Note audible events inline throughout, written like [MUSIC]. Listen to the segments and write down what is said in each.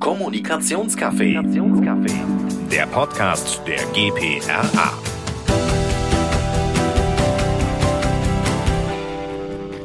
Kommunikationscafé. Der Podcast der GPRA.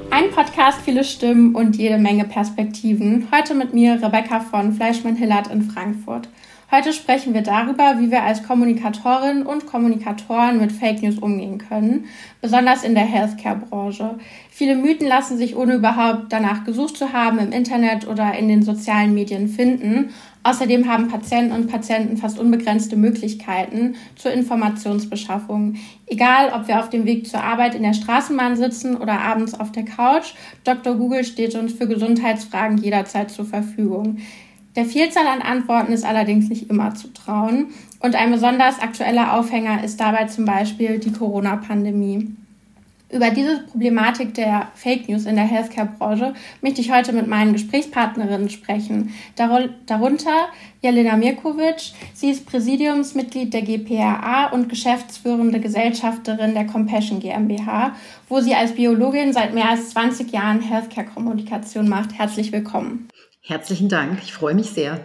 Ein Podcast, viele Stimmen und jede Menge Perspektiven. Heute mit mir Rebecca von Fleischmann-Hillert in Frankfurt. Heute sprechen wir darüber, wie wir als Kommunikatorinnen und Kommunikatoren mit Fake News umgehen können, besonders in der Healthcare-Branche. Viele Mythen lassen sich ohne überhaupt danach gesucht zu haben im Internet oder in den sozialen Medien finden. Außerdem haben Patienten und Patienten fast unbegrenzte Möglichkeiten zur Informationsbeschaffung. Egal, ob wir auf dem Weg zur Arbeit in der Straßenbahn sitzen oder abends auf der Couch, Dr. Google steht uns für Gesundheitsfragen jederzeit zur Verfügung. Der Vielzahl an Antworten ist allerdings nicht immer zu trauen. Und ein besonders aktueller Aufhänger ist dabei zum Beispiel die Corona-Pandemie. Über diese Problematik der Fake News in der Healthcare-Branche möchte ich heute mit meinen Gesprächspartnerinnen sprechen. Darunter Jelena Mirkovic. Sie ist Präsidiumsmitglied der GPRA und geschäftsführende Gesellschafterin der Compassion GmbH, wo sie als Biologin seit mehr als 20 Jahren Healthcare-Kommunikation macht. Herzlich willkommen. Herzlichen Dank, ich freue mich sehr.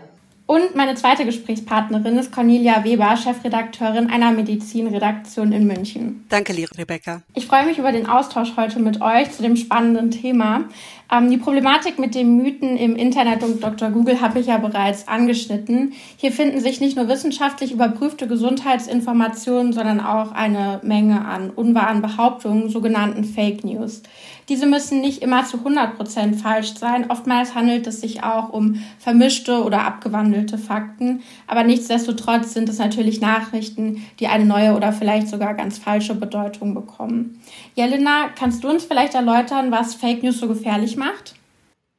Und meine zweite Gesprächspartnerin ist Cornelia Weber, Chefredakteurin einer Medizinredaktion in München. Danke, liebe Rebecca. Ich freue mich über den Austausch heute mit euch zu dem spannenden Thema. Ähm, die Problematik mit den Mythen im Internet und Dr. Google habe ich ja bereits angeschnitten. Hier finden sich nicht nur wissenschaftlich überprüfte Gesundheitsinformationen, sondern auch eine Menge an unwahren Behauptungen, sogenannten Fake News. Diese müssen nicht immer zu 100 Prozent falsch sein. Oftmals handelt es sich auch um vermischte oder abgewandelte Fakten. Aber nichtsdestotrotz sind es natürlich Nachrichten, die eine neue oder vielleicht sogar ganz falsche Bedeutung bekommen. Jelena, kannst du uns vielleicht erläutern, was Fake News so gefährlich macht?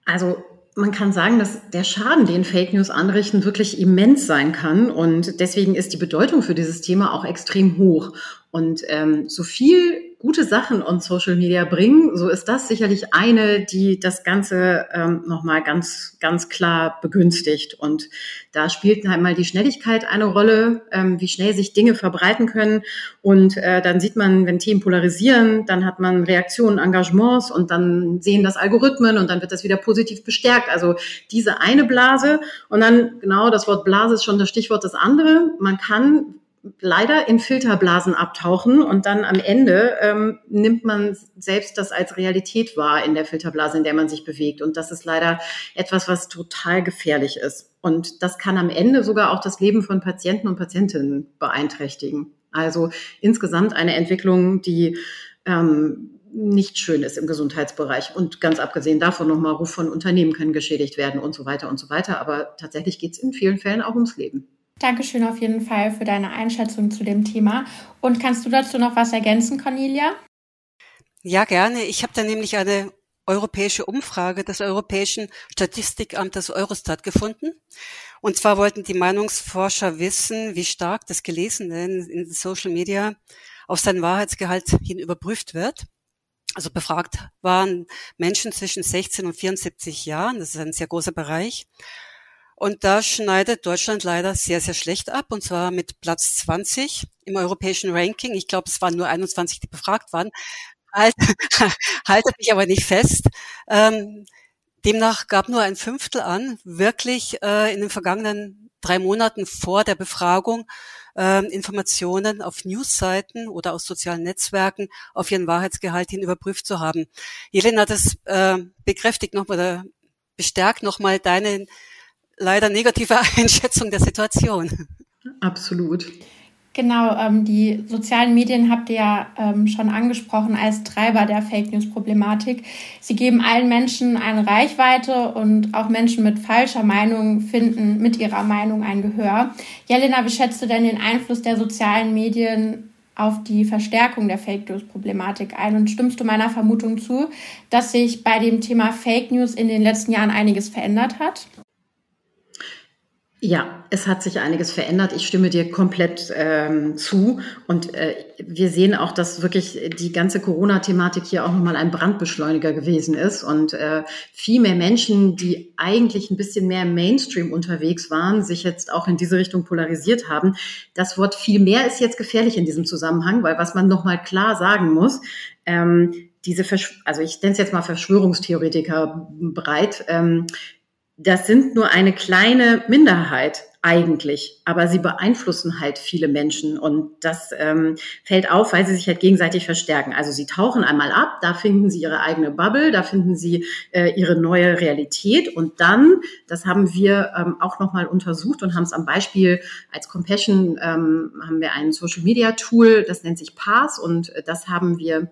Also man kann sagen, dass der Schaden, den Fake News anrichten, wirklich immens sein kann. Und deswegen ist die Bedeutung für dieses Thema auch extrem hoch. Und ähm, so viel gute Sachen on Social Media bringen, so ist das sicherlich eine, die das Ganze ähm, nochmal ganz, ganz klar begünstigt. Und da spielt einmal die Schnelligkeit eine Rolle, ähm, wie schnell sich Dinge verbreiten können. Und äh, dann sieht man, wenn Themen polarisieren, dann hat man Reaktionen, Engagements und dann sehen das Algorithmen und dann wird das wieder positiv bestärkt. Also diese eine Blase und dann genau das Wort Blase ist schon das Stichwort das andere. Man kann leider in Filterblasen abtauchen und dann am Ende ähm, nimmt man selbst das als Realität wahr in der Filterblase, in der man sich bewegt. Und das ist leider etwas, was total gefährlich ist. Und das kann am Ende sogar auch das Leben von Patienten und Patientinnen beeinträchtigen. Also insgesamt eine Entwicklung, die ähm, nicht schön ist im Gesundheitsbereich. Und ganz abgesehen davon nochmal, Ruf von Unternehmen können geschädigt werden und so weiter und so weiter. Aber tatsächlich geht es in vielen Fällen auch ums Leben. Dankeschön auf jeden Fall für deine Einschätzung zu dem Thema. Und kannst du dazu noch was ergänzen, Cornelia? Ja, gerne. Ich habe da nämlich eine europäische Umfrage des Europäischen Statistikamtes Eurostat gefunden. Und zwar wollten die Meinungsforscher wissen, wie stark das Gelesene in Social Media auf seinen Wahrheitsgehalt hin überprüft wird. Also befragt waren Menschen zwischen 16 und 74 Jahren. Das ist ein sehr großer Bereich. Und da schneidet Deutschland leider sehr, sehr schlecht ab, und zwar mit Platz 20 im europäischen Ranking. Ich glaube, es waren nur 21, die befragt waren. Halt, [LAUGHS] haltet mich aber nicht fest. Ähm, demnach gab nur ein Fünftel an, wirklich äh, in den vergangenen drei Monaten vor der Befragung äh, Informationen auf Newsseiten oder aus sozialen Netzwerken auf ihren Wahrheitsgehalt hin überprüft zu haben. Jelena, das äh, bekräftigt nochmal bestärkt nochmal deine leider negative [LAUGHS] Einschätzung der Situation. Absolut. Genau, ähm, die sozialen Medien habt ihr ja ähm, schon angesprochen als Treiber der Fake News-Problematik. Sie geben allen Menschen eine Reichweite und auch Menschen mit falscher Meinung finden mit ihrer Meinung ein Gehör. Jelena, wie schätzt du denn den Einfluss der sozialen Medien auf die Verstärkung der Fake News-Problematik ein? Und stimmst du meiner Vermutung zu, dass sich bei dem Thema Fake News in den letzten Jahren einiges verändert hat? Ja, es hat sich einiges verändert. Ich stimme dir komplett ähm, zu. Und äh, wir sehen auch, dass wirklich die ganze Corona-Thematik hier auch nochmal ein Brandbeschleuniger gewesen ist. Und äh, viel mehr Menschen, die eigentlich ein bisschen mehr Mainstream unterwegs waren, sich jetzt auch in diese Richtung polarisiert haben. Das Wort viel mehr ist jetzt gefährlich in diesem Zusammenhang, weil was man nochmal klar sagen muss, ähm, diese, Versch also ich nenne es jetzt mal Verschwörungstheoretiker breit, ähm, das sind nur eine kleine Minderheit eigentlich, aber sie beeinflussen halt viele Menschen und das ähm, fällt auf, weil sie sich halt gegenseitig verstärken. Also sie tauchen einmal ab, da finden sie ihre eigene Bubble, da finden sie äh, ihre neue Realität und dann, das haben wir ähm, auch nochmal untersucht und haben es am Beispiel als Compassion ähm, haben wir ein Social Media Tool, das nennt sich Pass und äh, das haben wir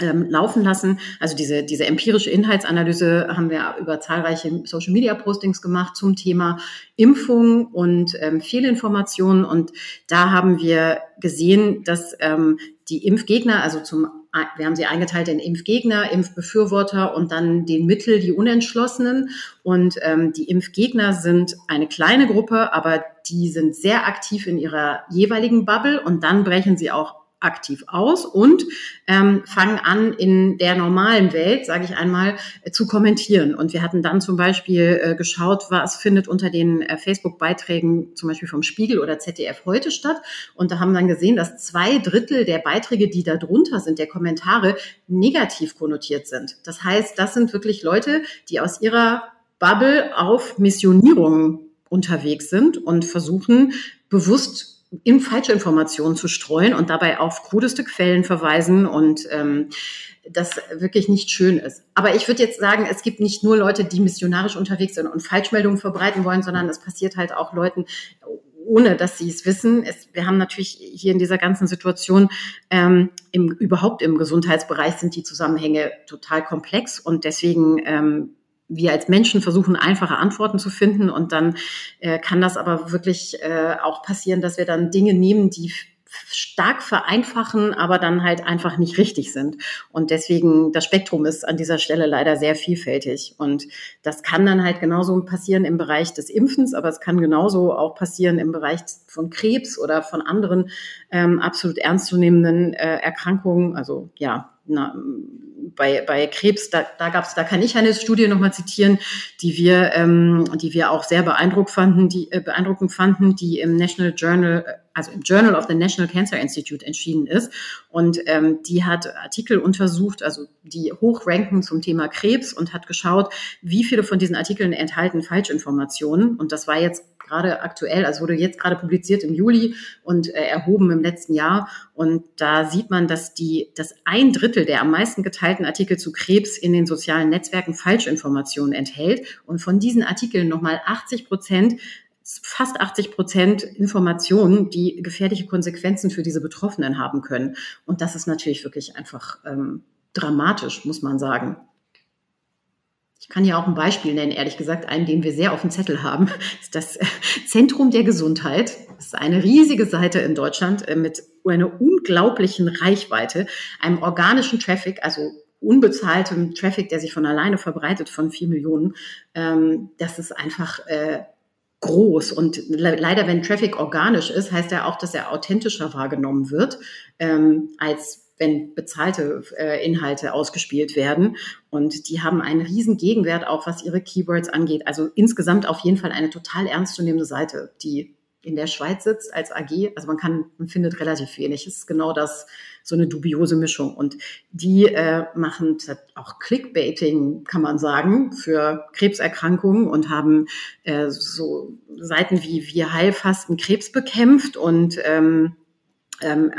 ähm, laufen lassen. Also diese, diese empirische Inhaltsanalyse haben wir über zahlreiche Social Media Postings gemacht zum Thema Impfung und ähm, Fehlinformationen. Und da haben wir gesehen, dass ähm, die Impfgegner, also zum wir haben sie eingeteilt in Impfgegner, Impfbefürworter und dann den Mittel, die Unentschlossenen. Und ähm, die Impfgegner sind eine kleine Gruppe, aber die sind sehr aktiv in ihrer jeweiligen Bubble und dann brechen sie auch aktiv aus und ähm, fangen an, in der normalen Welt, sage ich einmal, äh, zu kommentieren. Und wir hatten dann zum Beispiel äh, geschaut, was findet unter den äh, Facebook-Beiträgen zum Beispiel vom Spiegel oder ZDF heute statt. Und da haben dann gesehen, dass zwei Drittel der Beiträge, die da drunter sind, der Kommentare, negativ konnotiert sind. Das heißt, das sind wirklich Leute, die aus ihrer Bubble auf Missionierung unterwegs sind und versuchen, bewusst in falsche Informationen zu streuen und dabei auf krudeste Quellen verweisen und ähm, das wirklich nicht schön ist. Aber ich würde jetzt sagen, es gibt nicht nur Leute, die missionarisch unterwegs sind und Falschmeldungen verbreiten wollen, sondern es passiert halt auch Leuten, ohne dass sie es wissen. Wir haben natürlich hier in dieser ganzen Situation ähm, im, überhaupt im Gesundheitsbereich sind die Zusammenhänge total komplex und deswegen ähm, wir als Menschen versuchen, einfache Antworten zu finden und dann äh, kann das aber wirklich äh, auch passieren, dass wir dann Dinge nehmen, die stark vereinfachen, aber dann halt einfach nicht richtig sind. Und deswegen, das Spektrum ist an dieser Stelle leider sehr vielfältig. Und das kann dann halt genauso passieren im Bereich des Impfens, aber es kann genauso auch passieren im Bereich von Krebs oder von anderen ähm, absolut ernstzunehmenden äh, Erkrankungen. Also ja, na, bei, bei Krebs, da, da gab's, da kann ich eine Studie nochmal zitieren, die wir, ähm, die wir auch sehr beeindruckt fanden, die äh, beeindruckend fanden, die im National Journal, also im Journal of the National Cancer Institute entschieden ist. Und ähm, die hat Artikel untersucht, also die hochranken zum Thema Krebs und hat geschaut, wie viele von diesen Artikeln enthalten Falschinformationen. Und das war jetzt gerade aktuell, also wurde jetzt gerade publiziert im Juli und äh, erhoben im letzten Jahr. Und da sieht man, dass die, dass ein Drittel der am meisten geteilten Artikel zu Krebs in den sozialen Netzwerken Falschinformationen enthält. Und von diesen Artikeln nochmal 80 Prozent fast 80 Prozent Informationen, die gefährliche Konsequenzen für diese Betroffenen haben können. Und das ist natürlich wirklich einfach ähm, dramatisch, muss man sagen. Ich kann ja auch ein Beispiel nennen, ehrlich gesagt, einen, den wir sehr auf dem Zettel haben, [LAUGHS] ist das Zentrum der Gesundheit. Das ist eine riesige Seite in Deutschland äh, mit einer unglaublichen Reichweite, einem organischen Traffic, also unbezahltem Traffic, der sich von alleine verbreitet von vier Millionen. Ähm, das ist einfach äh, groß. Und leider, wenn Traffic organisch ist, heißt ja auch, dass er authentischer wahrgenommen wird ähm, als wenn bezahlte äh, Inhalte ausgespielt werden. Und die haben einen riesen Gegenwert, auch was ihre Keywords angeht. Also insgesamt auf jeden Fall eine total ernstzunehmende Seite, die in der Schweiz sitzt als AG. Also man kann, man findet relativ wenig. Es ist genau das, so eine dubiose Mischung. Und die äh, machen auch Clickbaiting, kann man sagen, für Krebserkrankungen und haben äh, so Seiten wie wir Heilfasten Krebs bekämpft und ähm, ähm,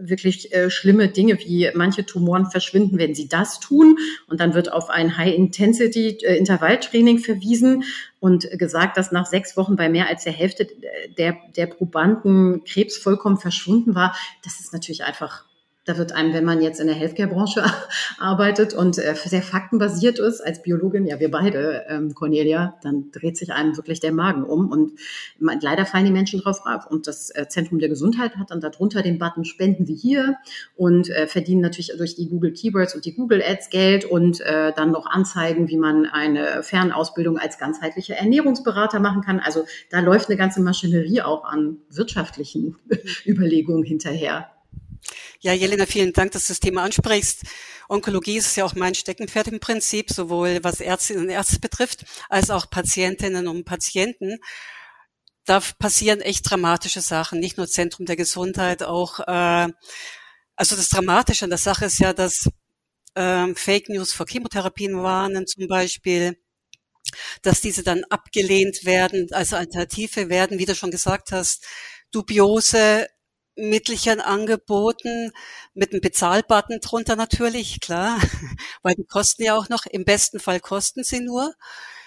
wirklich äh, schlimme Dinge wie manche Tumoren verschwinden, wenn sie das tun. Und dann wird auf ein High-Intensity-Intervalltraining äh, verwiesen und gesagt, dass nach sechs Wochen bei mehr als der Hälfte der, der Probanden Krebs vollkommen verschwunden war. Das ist natürlich einfach da wird einem, wenn man jetzt in der Healthcare-Branche [LAUGHS] arbeitet und äh, sehr faktenbasiert ist, als Biologin, ja wir beide, ähm, Cornelia, dann dreht sich einem wirklich der Magen um und man, leider fallen die Menschen drauf ab. Und das äh, Zentrum der Gesundheit hat dann darunter den Button Spenden Sie hier und äh, verdienen natürlich durch die Google Keywords und die Google Ads Geld und äh, dann noch Anzeigen, wie man eine Fernausbildung als ganzheitlicher Ernährungsberater machen kann. Also da läuft eine ganze Maschinerie auch an wirtschaftlichen [LAUGHS] Überlegungen hinterher. Ja, Jelena, vielen Dank, dass du das Thema ansprichst. Onkologie ist ja auch mein Steckenpferd im Prinzip, sowohl was Ärztinnen und Ärzte betrifft, als auch Patientinnen und Patienten. Da passieren echt dramatische Sachen, nicht nur Zentrum der Gesundheit, auch äh, also das Dramatische an der Sache ist ja, dass äh, Fake News vor Chemotherapien warnen zum Beispiel dass diese dann abgelehnt werden, also Alternative werden, wie du schon gesagt hast, dubiose Mittelchen angeboten, mit einem Bezahlbutton drunter natürlich, klar, [LAUGHS] weil die kosten ja auch noch, im besten Fall kosten sie nur,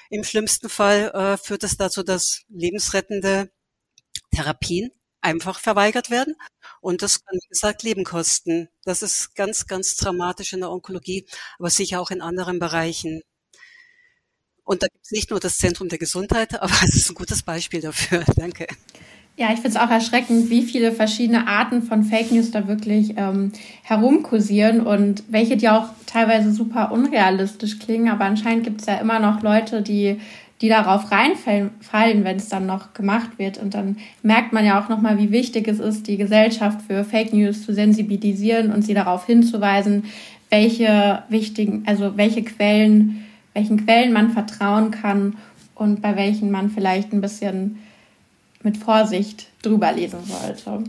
im schlimmsten Fall äh, führt es dazu, dass lebensrettende Therapien einfach verweigert werden. Und das kann, wie gesagt, Leben kosten. Das ist ganz, ganz dramatisch in der Onkologie, aber sicher auch in anderen Bereichen. Und da gibt es nicht nur das Zentrum der Gesundheit, [LAUGHS] aber es ist ein gutes Beispiel dafür. Danke. Ja, ich finde es auch erschreckend, wie viele verschiedene Arten von Fake News da wirklich ähm, herumkursieren und welche, die auch teilweise super unrealistisch klingen. Aber anscheinend gibt es ja immer noch Leute, die die darauf reinfallen, wenn es dann noch gemacht wird. Und dann merkt man ja auch nochmal, wie wichtig es ist, die Gesellschaft für Fake News zu sensibilisieren und sie darauf hinzuweisen, welche wichtigen, also welche Quellen, welchen Quellen man vertrauen kann und bei welchen man vielleicht ein bisschen mit Vorsicht drüber lesen sollte.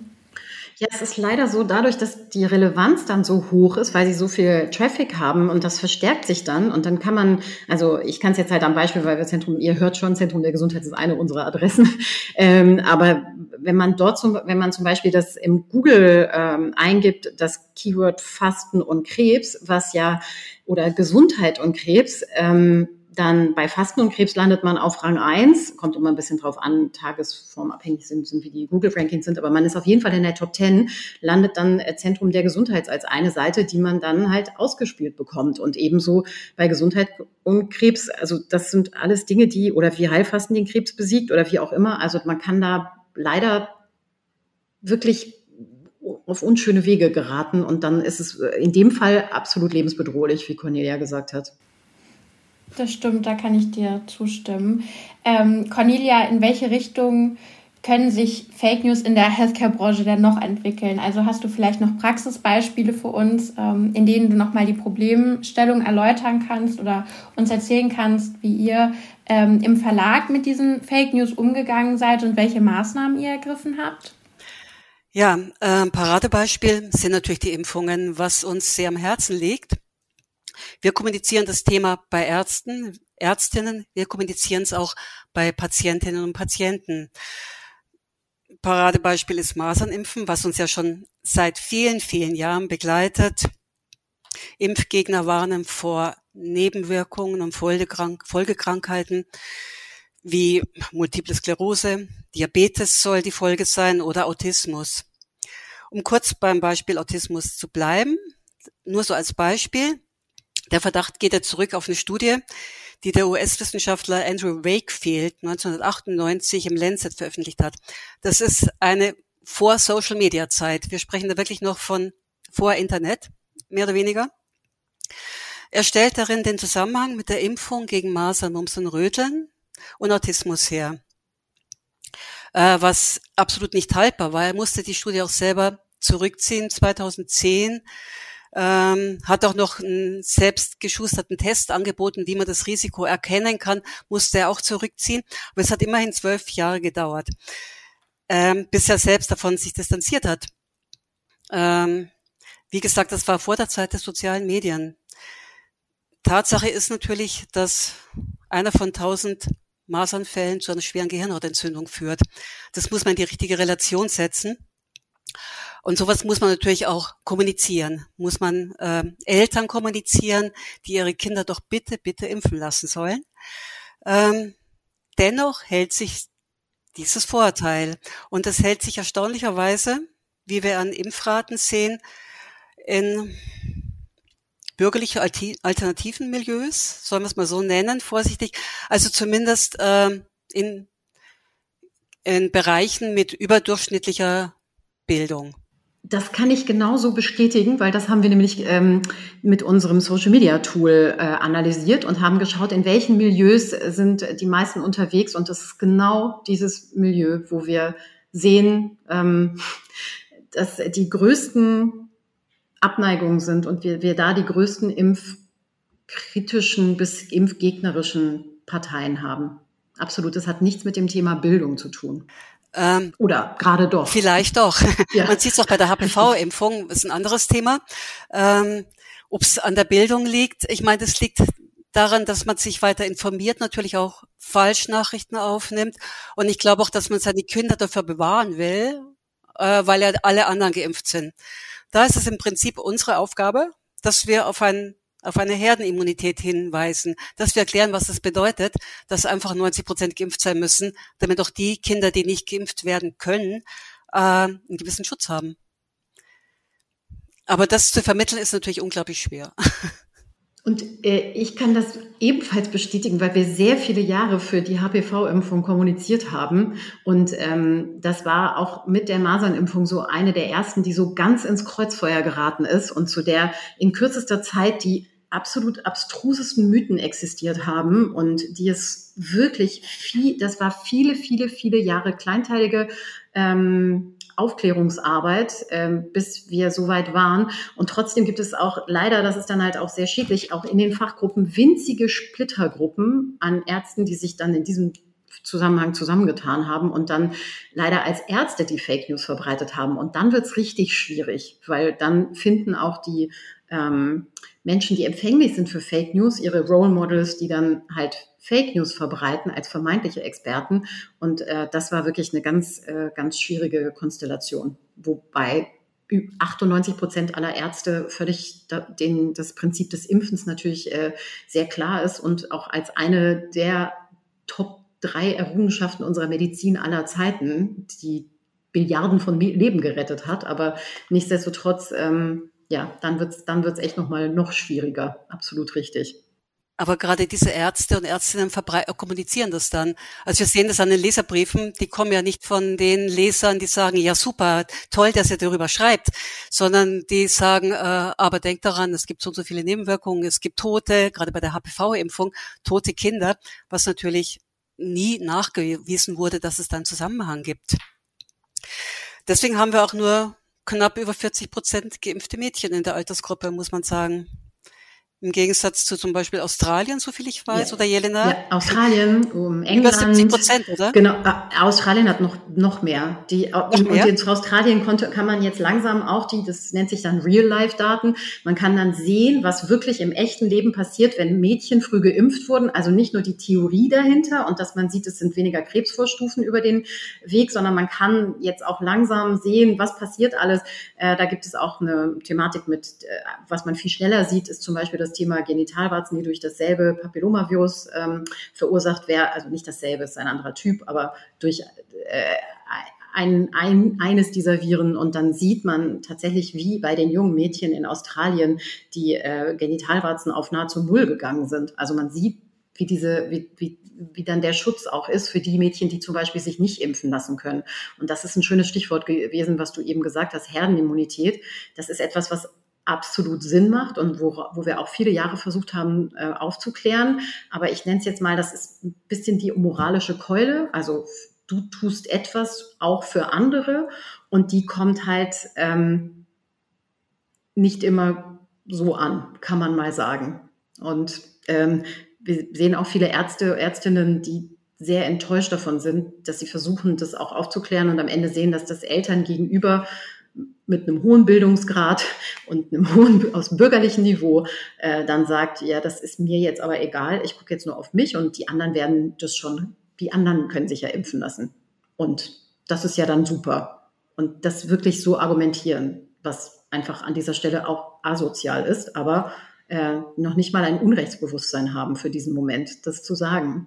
Ja, es ist leider so, dadurch, dass die Relevanz dann so hoch ist, weil sie so viel Traffic haben und das verstärkt sich dann und dann kann man, also ich kann es jetzt halt am Beispiel, weil wir Zentrum, ihr hört schon, Zentrum der Gesundheit ist eine unserer Adressen, [LAUGHS] ähm, aber wenn man dort zum, wenn man zum Beispiel das im Google ähm, eingibt, das Keyword Fasten und Krebs, was ja oder Gesundheit und Krebs, ähm, dann bei Fasten und Krebs landet man auf Rang 1, kommt immer ein bisschen drauf an, tagesformabhängig sind, sind wie die Google-Rankings sind, aber man ist auf jeden Fall in der Top 10, landet dann äh, Zentrum der Gesundheit als eine Seite, die man dann halt ausgespielt bekommt. Und ebenso bei Gesundheit und Krebs, also das sind alles Dinge, die, oder wie Heilfasten den Krebs besiegt oder wie auch immer. Also man kann da leider wirklich auf unschöne Wege geraten und dann ist es in dem Fall absolut lebensbedrohlich, wie Cornelia gesagt hat. Das stimmt, da kann ich dir zustimmen. Ähm, Cornelia, in welche Richtung können sich Fake News in der Healthcare-Branche denn noch entwickeln? Also hast du vielleicht noch Praxisbeispiele für uns, ähm, in denen du nochmal die Problemstellung erläutern kannst oder uns erzählen kannst, wie ihr ähm, im Verlag mit diesen Fake News umgegangen seid und welche Maßnahmen ihr ergriffen habt? Ja, äh, Paradebeispiel sind natürlich die Impfungen, was uns sehr am Herzen liegt. Wir kommunizieren das Thema bei Ärzten, Ärztinnen, wir kommunizieren es auch bei Patientinnen und Patienten. Paradebeispiel ist Masernimpfen, was uns ja schon seit vielen, vielen Jahren begleitet. Impfgegner warnen vor Nebenwirkungen und Folgekrankheiten wie Multiple Sklerose, Diabetes soll die Folge sein oder Autismus. Um kurz beim Beispiel Autismus zu bleiben, nur so als Beispiel. Der Verdacht geht ja zurück auf eine Studie, die der US-Wissenschaftler Andrew Wakefield 1998 im Lancet veröffentlicht hat. Das ist eine Vor-Social-Media-Zeit. Wir sprechen da wirklich noch von vor Internet, mehr oder weniger. Er stellt darin den Zusammenhang mit der Impfung gegen Masern, Mumps und Röteln und Autismus her. Äh, was absolut nicht haltbar war. Er musste die Studie auch selber zurückziehen 2010 ähm, hat auch noch einen selbstgeschusterten Test angeboten, wie man das Risiko erkennen kann, musste er auch zurückziehen. Aber es hat immerhin zwölf Jahre gedauert, ähm, bis er selbst davon sich distanziert hat. Ähm, wie gesagt, das war vor der Zeit der sozialen Medien. Tatsache ist natürlich, dass einer von tausend Masernfällen zu einer schweren Gehirnhautentzündung führt. Das muss man in die richtige Relation setzen. Und sowas muss man natürlich auch kommunizieren, muss man äh, Eltern kommunizieren, die ihre Kinder doch bitte, bitte impfen lassen sollen. Ähm, dennoch hält sich dieses Vorurteil und es hält sich erstaunlicherweise, wie wir an Impfraten sehen, in bürgerliche alternativen Milieus, sollen wir es mal so nennen, vorsichtig, also zumindest äh, in, in Bereichen mit überdurchschnittlicher Bildung. Das kann ich genauso bestätigen, weil das haben wir nämlich ähm, mit unserem Social Media Tool äh, analysiert und haben geschaut, in welchen Milieus sind die meisten unterwegs. Und das ist genau dieses Milieu, wo wir sehen, ähm, dass die größten Abneigungen sind und wir, wir da die größten impfkritischen bis impfgegnerischen Parteien haben. Absolut, das hat nichts mit dem Thema Bildung zu tun. Ähm, Oder gerade doch. Vielleicht doch. [LAUGHS] Ja. Man sieht es auch bei der HPV-Impfung, ist ein anderes Thema. Ähm, Ob es an der Bildung liegt, ich meine, das liegt daran, dass man sich weiter informiert, natürlich auch Falschnachrichten aufnimmt. Und ich glaube auch, dass man seine Kinder dafür bewahren will, äh, weil ja alle anderen geimpft sind. Da ist es im Prinzip unsere Aufgabe, dass wir auf ein auf eine Herdenimmunität hinweisen, dass wir erklären, was das bedeutet, dass einfach 90 Prozent geimpft sein müssen, damit auch die Kinder, die nicht geimpft werden können, äh, einen gewissen Schutz haben. Aber das zu vermitteln ist natürlich unglaublich schwer. [LAUGHS] Und äh, ich kann das ebenfalls bestätigen, weil wir sehr viele Jahre für die HPV-Impfung kommuniziert haben. Und ähm, das war auch mit der Masernimpfung so eine der ersten, die so ganz ins Kreuzfeuer geraten ist und zu der in kürzester Zeit die absolut abstrusesten Mythen existiert haben und die es wirklich viel, das war viele, viele, viele Jahre kleinteilige ähm, Aufklärungsarbeit, ähm, bis wir so weit waren. Und trotzdem gibt es auch leider, das ist dann halt auch sehr schädlich, auch in den Fachgruppen winzige Splittergruppen an Ärzten, die sich dann in diesem Zusammenhang zusammengetan haben und dann leider als Ärzte die Fake News verbreitet haben. Und dann wird's richtig schwierig, weil dann finden auch die ähm, Menschen, die empfänglich sind für Fake News, ihre Role Models, die dann halt Fake News verbreiten als vermeintliche Experten. Und äh, das war wirklich eine ganz, äh, ganz schwierige Konstellation, wobei 98 Prozent aller Ärzte völlig da, den, das Prinzip des Impfens natürlich äh, sehr klar ist und auch als eine der Top drei Errungenschaften unserer Medizin aller Zeiten, die Milliarden von Leben gerettet hat. Aber nichtsdestotrotz ähm, ja, dann wird's dann wird's echt nochmal noch schwieriger. Absolut richtig. Aber gerade diese Ärzte und Ärztinnen kommunizieren das dann. Also wir sehen das an den Leserbriefen, die kommen ja nicht von den Lesern, die sagen, ja super, toll, dass ihr darüber schreibt, sondern die sagen, äh, aber denkt daran, es gibt so und so viele Nebenwirkungen, es gibt Tote, gerade bei der HPV-Impfung, tote Kinder, was natürlich nie nachgewiesen wurde, dass es da einen Zusammenhang gibt. Deswegen haben wir auch nur knapp über 40 Prozent geimpfte Mädchen in der Altersgruppe, muss man sagen. Im Gegensatz zu zum Beispiel Australien, so viel ich weiß, ja. oder Jelena? Ja, Australien, um England. Über 70 Prozent, oder? Genau, Australien hat noch, noch mehr. Die, noch und, mehr? und in Australien konnte, kann man jetzt langsam auch die, das nennt sich dann Real-Life-Daten, man kann dann sehen, was wirklich im echten Leben passiert, wenn Mädchen früh geimpft wurden. Also nicht nur die Theorie dahinter und dass man sieht, es sind weniger Krebsvorstufen über den Weg, sondern man kann jetzt auch langsam sehen, was passiert alles. Äh, da gibt es auch eine Thematik mit, äh, was man viel schneller sieht, ist zum Beispiel das Thema Genitalwarzen, die durch dasselbe Papillomavirus ähm, verursacht werden. Also nicht dasselbe, ist ein anderer Typ, aber durch äh, ein, ein, eines dieser Viren und dann sieht man tatsächlich, wie bei den jungen Mädchen in Australien die äh, Genitalwarzen auf nahezu null gegangen sind. Also man sieht, wie diese, wie, wie, wie dann der Schutz auch ist für die Mädchen, die zum Beispiel sich nicht impfen lassen können. Und das ist ein schönes Stichwort gewesen, was du eben gesagt hast, Herdenimmunität. Das ist etwas, was absolut Sinn macht und wo, wo wir auch viele Jahre versucht haben äh, aufzuklären. Aber ich nenne es jetzt mal, das ist ein bisschen die moralische Keule. Also du tust etwas auch für andere und die kommt halt ähm, nicht immer so an, kann man mal sagen. Und ähm, wir sehen auch viele Ärzte, Ärztinnen, die sehr enttäuscht davon sind, dass sie versuchen, das auch aufzuklären und am Ende sehen, dass das Eltern gegenüber mit einem hohen Bildungsgrad und einem hohen aus bürgerlichen Niveau äh, dann sagt, ja, das ist mir jetzt aber egal, ich gucke jetzt nur auf mich und die anderen werden das schon, die anderen können sich ja impfen lassen. Und das ist ja dann super. Und das wirklich so argumentieren, was einfach an dieser Stelle auch asozial ist, aber äh, noch nicht mal ein Unrechtsbewusstsein haben für diesen Moment, das zu sagen.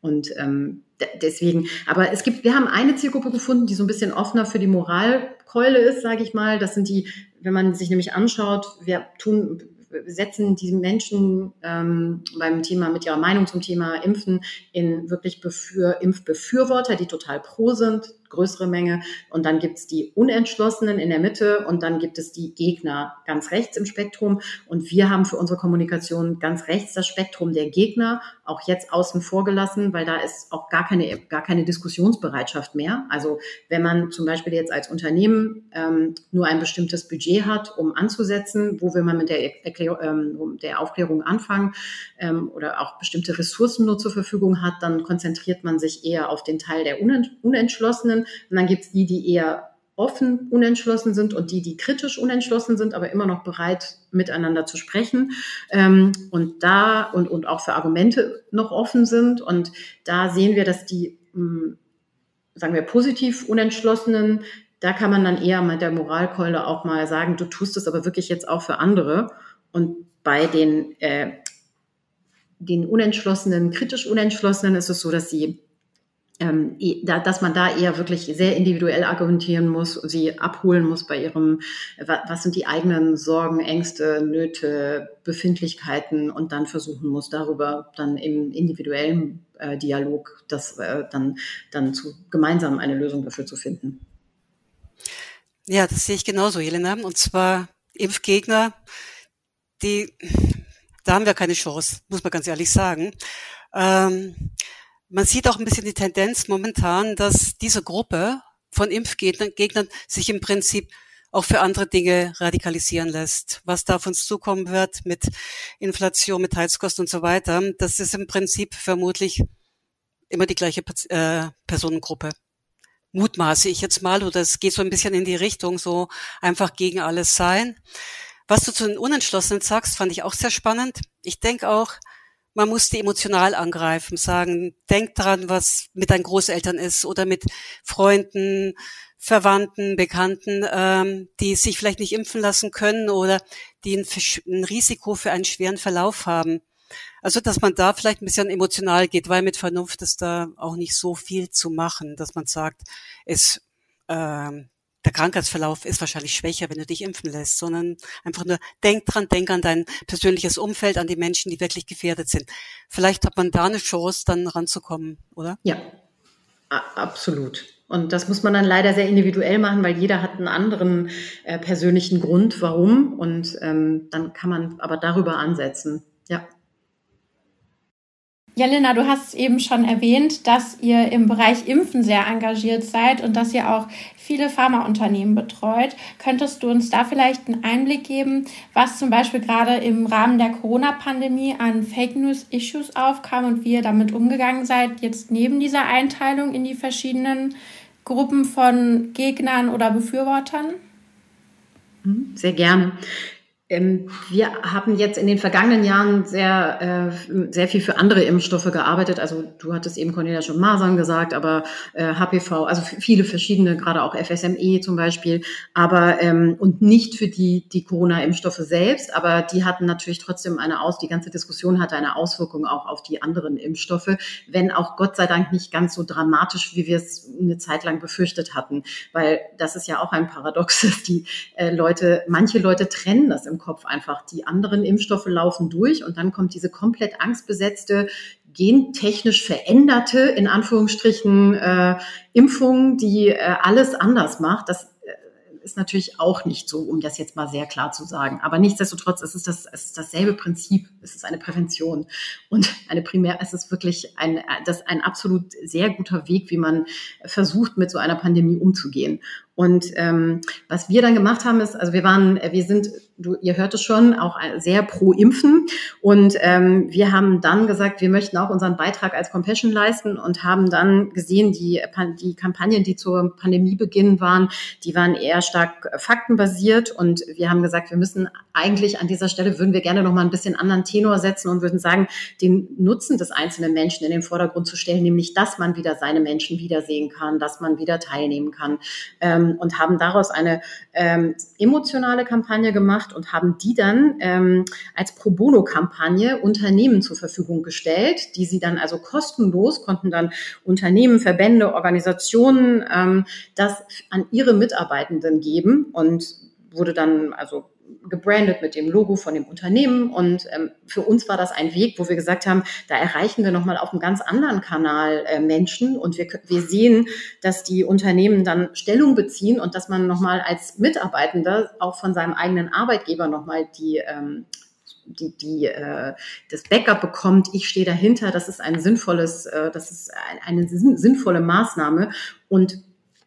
Und ähm, deswegen, aber es gibt, wir haben eine Zielgruppe gefunden, die so ein bisschen offener für die Moralkeule ist, sage ich mal. Das sind die, wenn man sich nämlich anschaut, wir tun, setzen die Menschen ähm, beim Thema mit ihrer Meinung zum Thema Impfen in wirklich Befür, Impfbefürworter, die total pro sind, größere Menge. Und dann gibt es die Unentschlossenen in der Mitte und dann gibt es die Gegner ganz rechts im Spektrum. Und wir haben für unsere Kommunikation ganz rechts das Spektrum der Gegner auch jetzt außen vor gelassen, weil da ist auch gar keine, gar keine Diskussionsbereitschaft mehr. Also wenn man zum Beispiel jetzt als Unternehmen ähm, nur ein bestimmtes Budget hat, um anzusetzen, wo will man mit der, Erklär ähm, der Aufklärung anfangen ähm, oder auch bestimmte Ressourcen nur zur Verfügung hat, dann konzentriert man sich eher auf den Teil der Unentschlossenen und dann gibt es die, die eher offen unentschlossen sind und die, die kritisch unentschlossen sind, aber immer noch bereit, miteinander zu sprechen ähm, und da und, und auch für Argumente noch offen sind. Und da sehen wir, dass die, mh, hm, sagen wir, positiv Unentschlossenen, da kann man dann eher mit der Moralkeule auch mal sagen, du tust es aber wirklich jetzt auch für andere. Und bei den, äh, den Unentschlossenen, kritisch Unentschlossenen ist es so, dass sie ähm, dass man da eher wirklich sehr individuell argumentieren muss, sie abholen muss bei ihrem, was sind die eigenen Sorgen, Ängste, Nöte, Befindlichkeiten und dann versuchen muss, darüber dann im individuellen äh, Dialog das äh, dann, dann zu gemeinsam eine Lösung dafür zu finden. Ja, das sehe ich genauso, Jelena. Und zwar Impfgegner, die, da haben wir keine Chance, muss man ganz ehrlich sagen. Ähm, man sieht auch ein bisschen die Tendenz momentan, dass diese Gruppe von Impfgegnern Gegnern sich im Prinzip auch für andere Dinge radikalisieren lässt. Was da auf uns zukommen wird mit Inflation, mit Heizkosten und so weiter, das ist im Prinzip vermutlich immer die gleiche äh, Personengruppe. Mutmaße ich jetzt mal, oder es geht so ein bisschen in die Richtung, so einfach gegen alles sein. Was du zu den Unentschlossenen sagst, fand ich auch sehr spannend. Ich denke auch, man muss die emotional angreifen, sagen, denk dran, was mit deinen Großeltern ist oder mit Freunden, Verwandten, Bekannten, ähm, die sich vielleicht nicht impfen lassen können oder die ein, ein Risiko für einen schweren Verlauf haben. Also, dass man da vielleicht ein bisschen emotional geht, weil mit Vernunft ist da auch nicht so viel zu machen, dass man sagt, es ähm, der Krankheitsverlauf ist wahrscheinlich schwächer, wenn du dich impfen lässt, sondern einfach nur denk dran, denk an dein persönliches Umfeld, an die Menschen, die wirklich gefährdet sind. Vielleicht hat man da eine Chance, dann ranzukommen, oder? Ja, absolut. Und das muss man dann leider sehr individuell machen, weil jeder hat einen anderen äh, persönlichen Grund, warum. Und ähm, dann kann man aber darüber ansetzen. Lina, du hast eben schon erwähnt, dass ihr im Bereich Impfen sehr engagiert seid und dass ihr auch viele Pharmaunternehmen betreut. Könntest du uns da vielleicht einen Einblick geben, was zum Beispiel gerade im Rahmen der Corona-Pandemie an Fake News-Issues aufkam und wie ihr damit umgegangen seid, jetzt neben dieser Einteilung in die verschiedenen Gruppen von Gegnern oder Befürwortern? Mhm, sehr gerne. Ähm, wir haben jetzt in den vergangenen Jahren sehr, äh, sehr viel für andere Impfstoffe gearbeitet. Also du hattest eben Cornelia schon Masern gesagt, aber HPV, äh, also viele verschiedene, gerade auch FSME zum Beispiel, aber ähm, und nicht für die die Corona-Impfstoffe selbst, aber die hatten natürlich trotzdem eine Aus. Die ganze Diskussion hatte eine Auswirkung auch auf die anderen Impfstoffe, wenn auch Gott sei Dank nicht ganz so dramatisch, wie wir es eine Zeit lang befürchtet hatten, weil das ist ja auch ein Paradox, [LAUGHS] dass die äh, Leute, manche Leute trennen das im im Kopf einfach. Die anderen Impfstoffe laufen durch und dann kommt diese komplett angstbesetzte, gentechnisch veränderte, in Anführungsstrichen, äh, Impfung, die äh, alles anders macht. Das ist natürlich auch nicht so, um das jetzt mal sehr klar zu sagen. Aber nichtsdestotrotz ist es, das, es ist dasselbe Prinzip. Es ist eine Prävention. Und eine Primär, es ist wirklich ein, das ein absolut sehr guter Weg, wie man versucht, mit so einer Pandemie umzugehen. Und ähm, was wir dann gemacht haben, ist, also wir waren, wir sind, du, ihr hört es schon, auch sehr pro Impfen. Und ähm, wir haben dann gesagt, wir möchten auch unseren Beitrag als Compassion leisten und haben dann gesehen, die, die Kampagnen, die zur Pandemiebeginn waren, die waren eher stark faktenbasiert. Und wir haben gesagt, wir müssen eigentlich an dieser Stelle, würden wir gerne noch mal ein bisschen anderen Tenor setzen und würden sagen, den Nutzen des einzelnen Menschen in den Vordergrund zu stellen, nämlich, dass man wieder seine Menschen wiedersehen kann, dass man wieder teilnehmen kann. Ähm, ähm, und haben daraus eine ähm, emotionale Kampagne gemacht und haben die dann ähm, als Pro Bono-Kampagne Unternehmen zur Verfügung gestellt, die sie dann also kostenlos konnten dann Unternehmen, Verbände, Organisationen ähm, das an ihre Mitarbeitenden geben und wurde dann also gebrandet mit dem Logo von dem Unternehmen. Und ähm, für uns war das ein Weg, wo wir gesagt haben, da erreichen wir nochmal auf einem ganz anderen Kanal äh, Menschen. Und wir, wir sehen, dass die Unternehmen dann Stellung beziehen und dass man nochmal als Mitarbeitender auch von seinem eigenen Arbeitgeber nochmal die ähm, die, die äh, das Backup bekommt, ich stehe dahinter, das ist ein sinnvolles, äh, das ist ein, eine sinnvolle Maßnahme. Und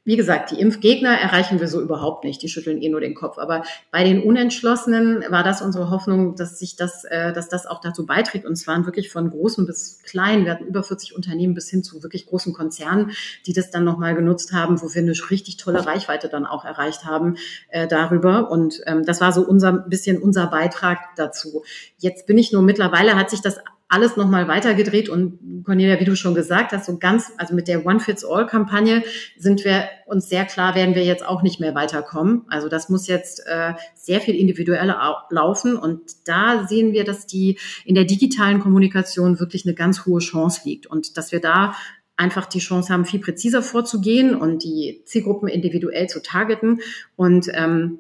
wie gesagt, die Impfgegner erreichen wir so überhaupt nicht. Die schütteln eh nur den Kopf. Aber bei den Unentschlossenen war das unsere Hoffnung, dass sich das, äh, dass das auch dazu beiträgt. Und zwar wirklich von großen bis kleinen. Wir hatten über 40 Unternehmen bis hin zu wirklich großen Konzernen, die das dann nochmal genutzt haben, wo wir eine richtig tolle Reichweite dann auch erreicht haben äh, darüber. Und ähm, das war so unser bisschen unser Beitrag dazu. Jetzt bin ich nur mittlerweile hat sich das alles nochmal weitergedreht und Cornelia, wie du schon gesagt hast, so ganz, also mit der One-Fits-All-Kampagne sind wir uns sehr klar, werden wir jetzt auch nicht mehr weiterkommen. Also das muss jetzt äh, sehr viel individueller laufen und da sehen wir, dass die in der digitalen Kommunikation wirklich eine ganz hohe Chance liegt und dass wir da einfach die Chance haben, viel präziser vorzugehen und die Zielgruppen individuell zu targeten und ähm,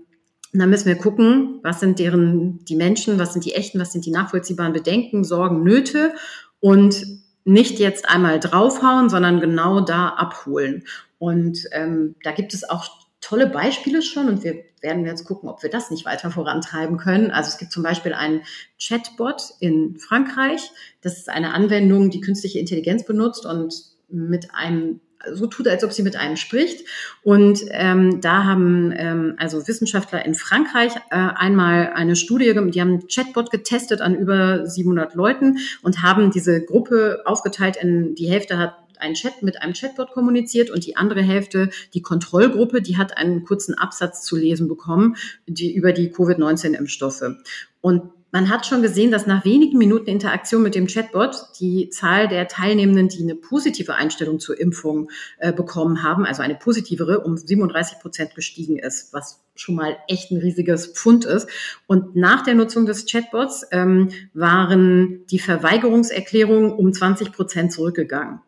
und dann müssen wir gucken, was sind deren, die Menschen, was sind die echten, was sind die nachvollziehbaren Bedenken, Sorgen, Nöte und nicht jetzt einmal draufhauen, sondern genau da abholen. Und ähm, da gibt es auch tolle Beispiele schon und wir werden jetzt gucken, ob wir das nicht weiter vorantreiben können. Also es gibt zum Beispiel einen Chatbot in Frankreich. Das ist eine Anwendung, die künstliche Intelligenz benutzt und mit einem so tut, als ob sie mit einem spricht. Und ähm, da haben ähm, also Wissenschaftler in Frankreich äh, einmal eine Studie, die haben einen Chatbot getestet an über 700 Leuten und haben diese Gruppe aufgeteilt in die Hälfte hat ein Chat mit einem Chatbot kommuniziert und die andere Hälfte, die Kontrollgruppe, die hat einen kurzen Absatz zu lesen bekommen, die über die Covid-19-Impfstoffe. Und man hat schon gesehen, dass nach wenigen Minuten Interaktion mit dem Chatbot die Zahl der Teilnehmenden, die eine positive Einstellung zur Impfung äh, bekommen haben, also eine positivere, um 37 Prozent gestiegen ist, was schon mal echt ein riesiges Pfund ist. Und nach der Nutzung des Chatbots ähm, waren die Verweigerungserklärungen um 20 Prozent zurückgegangen.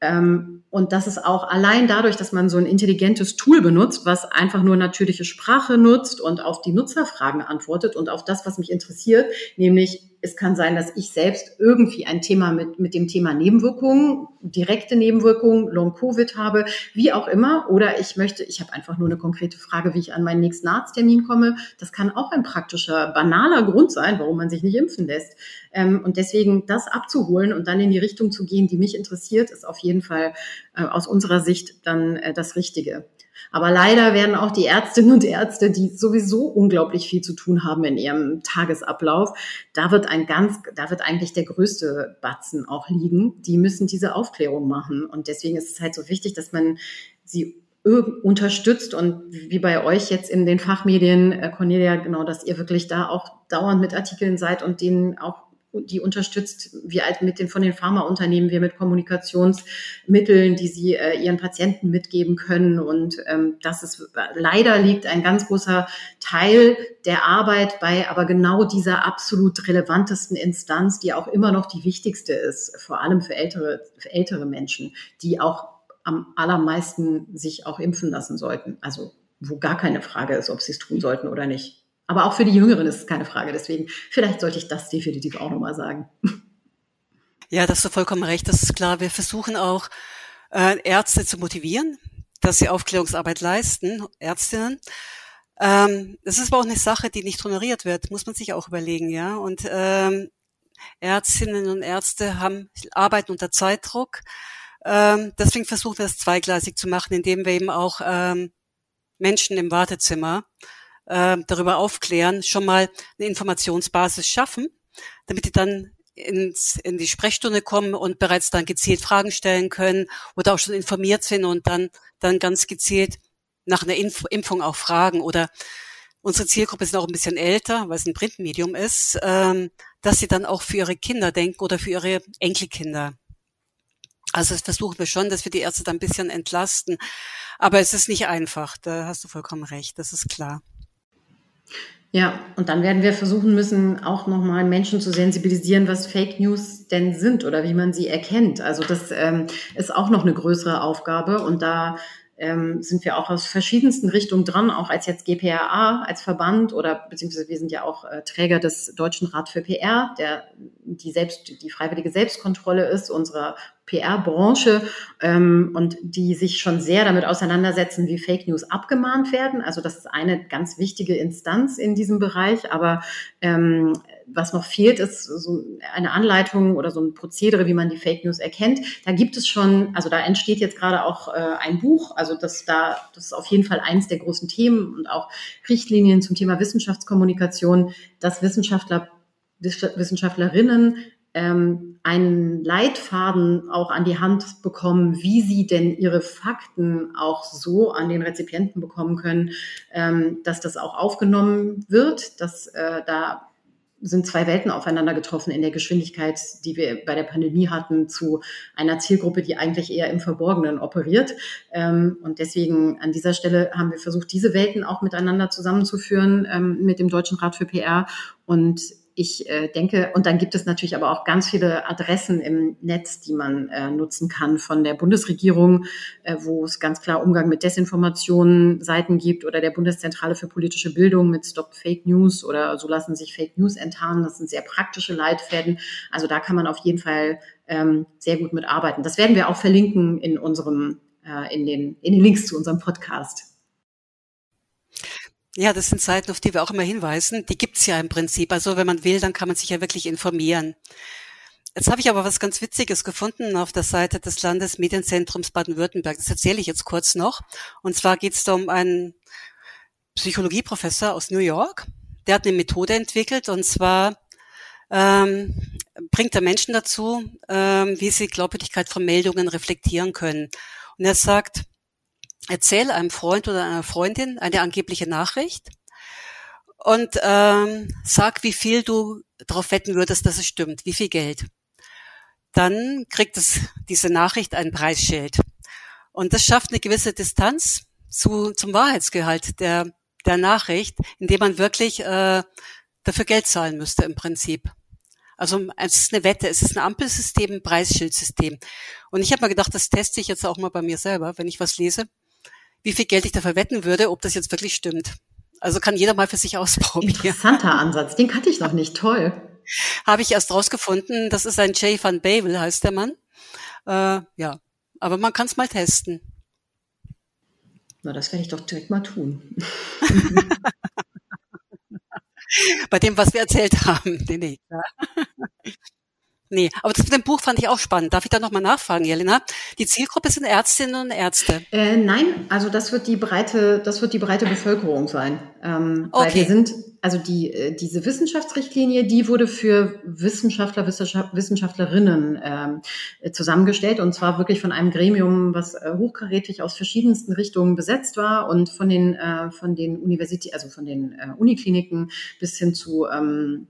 Ähm, und das ist auch allein dadurch, dass man so ein intelligentes Tool benutzt, was einfach nur natürliche Sprache nutzt und auf die Nutzerfragen antwortet und auf das, was mich interessiert, nämlich es kann sein, dass ich selbst irgendwie ein Thema mit, mit dem Thema Nebenwirkungen, direkte Nebenwirkungen, Long-Covid habe, wie auch immer. Oder ich möchte, ich habe einfach nur eine konkrete Frage, wie ich an meinen nächsten Arzttermin komme. Das kann auch ein praktischer, banaler Grund sein, warum man sich nicht impfen lässt. Ähm, und deswegen das abzuholen und dann in die Richtung zu gehen, die mich interessiert, ist auf jeden Fall äh, aus unserer Sicht dann äh, das Richtige. Aber leider werden auch die Ärztinnen und Ärzte, die sowieso unglaublich viel zu tun haben in ihrem Tagesablauf, da wird ein ganz, da wird eigentlich der größte Batzen auch liegen. Die müssen diese Aufklärung machen. Und deswegen ist es halt so wichtig, dass man sie unterstützt und wie bei euch jetzt in den Fachmedien, äh, Cornelia, genau, dass ihr wirklich da auch dauernd mit Artikeln seid und denen auch die unterstützt, wie halt mit den, von den Pharmaunternehmen, wir mit Kommunikationsmitteln, die sie äh, ihren Patienten mitgeben können. Und ähm, das ist leider liegt ein ganz großer Teil der Arbeit bei aber genau dieser absolut relevantesten Instanz, die auch immer noch die wichtigste ist, vor allem für ältere, für ältere Menschen, die auch am allermeisten sich auch impfen lassen sollten. Also wo gar keine Frage ist, ob sie es tun sollten oder nicht. Aber auch für die Jüngeren ist es keine Frage. Deswegen, vielleicht sollte ich das definitiv auch nochmal sagen. Ja, das ist vollkommen recht. Das ist klar. Wir versuchen auch, äh, Ärzte zu motivieren, dass sie Aufklärungsarbeit leisten, Ärztinnen. Ähm, das ist aber auch eine Sache, die nicht honoriert wird, muss man sich auch überlegen, ja. Und ähm, Ärztinnen und Ärzte haben arbeiten unter Zeitdruck. Ähm, deswegen versuchen wir es zweigleisig zu machen, indem wir eben auch ähm, Menschen im Wartezimmer äh, darüber aufklären, schon mal eine Informationsbasis schaffen, damit die dann ins, in die Sprechstunde kommen und bereits dann gezielt Fragen stellen können oder auch schon informiert sind und dann, dann ganz gezielt nach einer Inf Impfung auch fragen oder unsere Zielgruppe ist auch ein bisschen älter, weil es ein Printmedium ist, ähm, dass sie dann auch für ihre Kinder denken oder für ihre Enkelkinder. Also das versuchen wir schon, dass wir die Ärzte dann ein bisschen entlasten. Aber es ist nicht einfach, da hast du vollkommen recht, das ist klar. Ja, und dann werden wir versuchen müssen, auch nochmal Menschen zu sensibilisieren, was Fake News denn sind oder wie man sie erkennt. Also das ähm, ist auch noch eine größere Aufgabe und da ähm, sind wir auch aus verschiedensten Richtungen dran, auch als jetzt GPRA, als Verband oder beziehungsweise wir sind ja auch äh, Träger des Deutschen Rat für PR, der die selbst die freiwillige Selbstkontrolle ist unserer PR-Branche ähm, und die sich schon sehr damit auseinandersetzen, wie Fake News abgemahnt werden. Also das ist eine ganz wichtige Instanz in diesem Bereich, aber ähm, was noch fehlt, ist so eine Anleitung oder so ein Prozedere, wie man die Fake News erkennt. Da gibt es schon, also da entsteht jetzt gerade auch äh, ein Buch, also das da, das ist auf jeden Fall eins der großen Themen und auch Richtlinien zum Thema Wissenschaftskommunikation, dass Wissenschaftler Wissenschaftlerinnen ähm, einen Leitfaden auch an die Hand bekommen, wie sie denn ihre Fakten auch so an den Rezipienten bekommen können, ähm, dass das auch aufgenommen wird, dass äh, da sind zwei Welten aufeinander getroffen in der Geschwindigkeit, die wir bei der Pandemie hatten, zu einer Zielgruppe, die eigentlich eher im Verborgenen operiert. Ähm, und deswegen an dieser Stelle haben wir versucht, diese Welten auch miteinander zusammenzuführen ähm, mit dem Deutschen Rat für PR. Und ich äh, denke, und dann gibt es natürlich aber auch ganz viele Adressen im Netz, die man äh, nutzen kann von der Bundesregierung, äh, wo es ganz klar Umgang mit Desinformationen Seiten gibt oder der Bundeszentrale für politische Bildung mit Stop Fake News oder so lassen sich Fake News enttarnen. Das sind sehr praktische Leitfäden. Also da kann man auf jeden Fall ähm, sehr gut mitarbeiten. Das werden wir auch verlinken in unserem, äh, in den, in den Links zu unserem Podcast. Ja, das sind Seiten, auf die wir auch immer hinweisen. Die gibt's ja im Prinzip. Also wenn man will, dann kann man sich ja wirklich informieren. Jetzt habe ich aber was ganz Witziges gefunden auf der Seite des Landesmedienzentrums Baden-Württemberg. Das erzähle ich jetzt kurz noch. Und zwar geht es da um einen Psychologieprofessor aus New York. Der hat eine Methode entwickelt und zwar ähm, bringt er Menschen dazu, ähm, wie sie Glaubwürdigkeit von Meldungen reflektieren können. Und er sagt, erzähl einem Freund oder einer Freundin eine angebliche Nachricht und ähm, sag, wie viel du darauf wetten würdest, dass es stimmt, wie viel Geld. Dann kriegt es diese Nachricht ein Preisschild. Und das schafft eine gewisse Distanz zu, zum Wahrheitsgehalt der, der Nachricht, indem man wirklich äh, dafür Geld zahlen müsste im Prinzip. Also es ist eine Wette, es ist ein Ampelsystem, ein Preisschildsystem. Und ich habe mir gedacht, das teste ich jetzt auch mal bei mir selber, wenn ich was lese wie viel Geld ich dafür wetten würde, ob das jetzt wirklich stimmt. Also kann jeder mal für sich ausprobieren. Interessanter Ansatz, den kannte ich noch nicht. Toll. Habe ich erst rausgefunden. Das ist ein Jay van Babel, heißt der Mann. Äh, ja, aber man kann es mal testen. Na, das werde ich doch direkt mal tun. [LAUGHS] Bei dem, was wir erzählt haben. Nee, nee. [LAUGHS] Nee, aber das mit dem Buch fand ich auch spannend. Darf ich da nochmal nachfragen, Jelena? Die Zielgruppe sind Ärztinnen und Ärzte. Äh, nein, also das wird die breite, das wird die breite Bevölkerung sein. Ähm, okay. Weil wir sind, also die, äh, diese Wissenschaftsrichtlinie, die wurde für Wissenschaftler, Wissenschaftlerinnen ähm, zusammengestellt und zwar wirklich von einem Gremium, was äh, hochkarätig aus verschiedensten Richtungen besetzt war und von den, äh, von den Universitäten, also von den äh, Unikliniken bis hin zu ähm,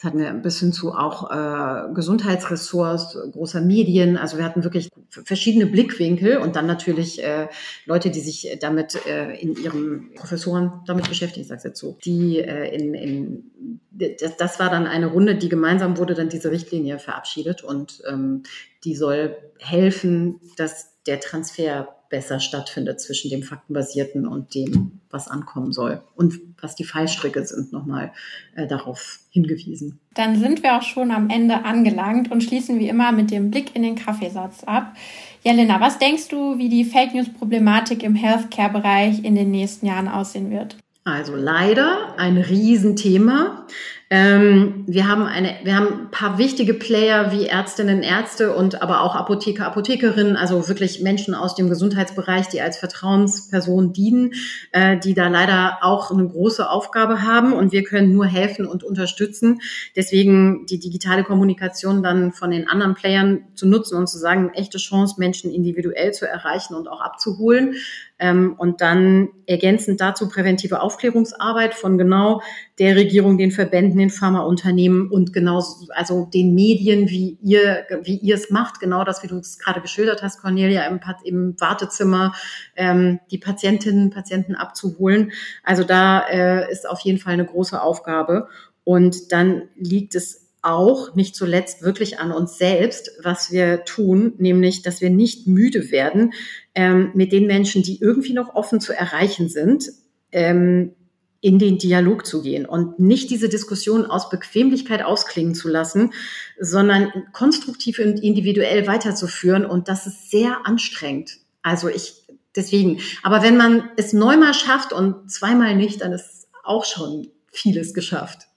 das hatten wir bis hin zu auch äh, Gesundheitsressorts, großer Medien. Also wir hatten wirklich verschiedene Blickwinkel und dann natürlich äh, Leute, die sich damit äh, in ihren Professoren damit beschäftigen, ich sage jetzt so. Die äh, in, in das, das war dann eine Runde, die gemeinsam wurde dann diese Richtlinie verabschiedet und ähm, die soll helfen, dass der Transfer besser stattfindet zwischen dem Faktenbasierten und dem, was ankommen soll. Und was die Fallstricke sind, nochmal äh, darauf hingewiesen. Dann sind wir auch schon am Ende angelangt und schließen wie immer mit dem Blick in den Kaffeesatz ab. Jelena, was denkst du, wie die Fake News-Problematik im Healthcare-Bereich in den nächsten Jahren aussehen wird? Also leider ein Riesenthema. Ähm, wir haben eine, wir haben ein paar wichtige Player wie Ärztinnen, Ärzte und aber auch Apotheker, Apothekerinnen, also wirklich Menschen aus dem Gesundheitsbereich, die als Vertrauensperson dienen, äh, die da leider auch eine große Aufgabe haben und wir können nur helfen und unterstützen. Deswegen die digitale Kommunikation dann von den anderen Playern zu nutzen und zu sagen, echte Chance, Menschen individuell zu erreichen und auch abzuholen. Ähm, und dann ergänzend dazu präventive Aufklärungsarbeit von genau der Regierung, den Verbänden, den Pharmaunternehmen und genau, also den Medien, wie ihr, wie ihr es macht, genau das, wie du es gerade geschildert hast, Cornelia, im, im Wartezimmer, ähm, die Patientinnen, Patienten abzuholen. Also da äh, ist auf jeden Fall eine große Aufgabe. Und dann liegt es auch nicht zuletzt wirklich an uns selbst, was wir tun, nämlich, dass wir nicht müde werden, ähm, mit den Menschen, die irgendwie noch offen zu erreichen sind, ähm, in den Dialog zu gehen und nicht diese Diskussion aus Bequemlichkeit ausklingen zu lassen, sondern konstruktiv und individuell weiterzuführen. Und das ist sehr anstrengend. Also ich, deswegen. Aber wenn man es neunmal schafft und zweimal nicht, dann ist auch schon vieles geschafft.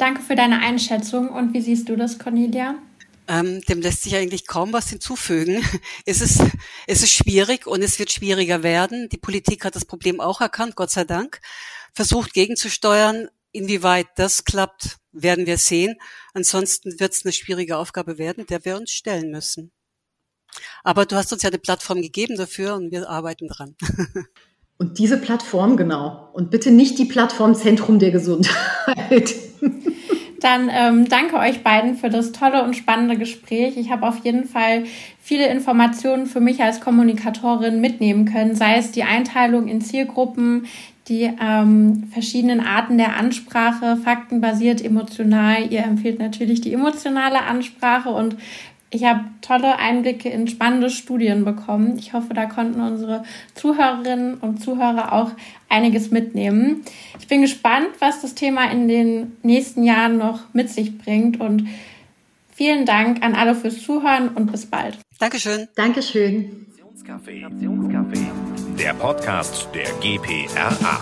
Danke für deine Einschätzung. Und wie siehst du das, Cornelia? Ähm, dem lässt sich eigentlich kaum was hinzufügen. [LAUGHS] Es ist, es ist schwierig und es wird schwieriger werden. Die Politik hat das Problem auch erkannt, Gott sei Dank, versucht gegenzusteuern. Inwieweit das klappt, werden wir sehen. Ansonsten wird es eine schwierige Aufgabe werden, der wir uns stellen müssen. Aber du hast uns ja eine Plattform gegeben dafür und wir arbeiten dran. [LAUGHS] Und diese Plattform, genau. Und bitte nicht die Plattform Zentrum der Gesundheit. Dann ähm, danke euch beiden für das tolle und spannende Gespräch. Ich habe auf jeden Fall viele Informationen für mich als Kommunikatorin mitnehmen können, sei es die Einteilung in Zielgruppen, die ähm, verschiedenen Arten der Ansprache, faktenbasiert, emotional. Ihr empfiehlt natürlich die emotionale Ansprache und ich habe tolle Einblicke in spannende Studien bekommen. Ich hoffe, da konnten unsere Zuhörerinnen und Zuhörer auch einiges mitnehmen. Ich bin gespannt, was das Thema in den nächsten Jahren noch mit sich bringt und vielen Dank an alle fürs Zuhören und bis bald. Dankeschön. Dankeschön. Der Podcast der GPRA.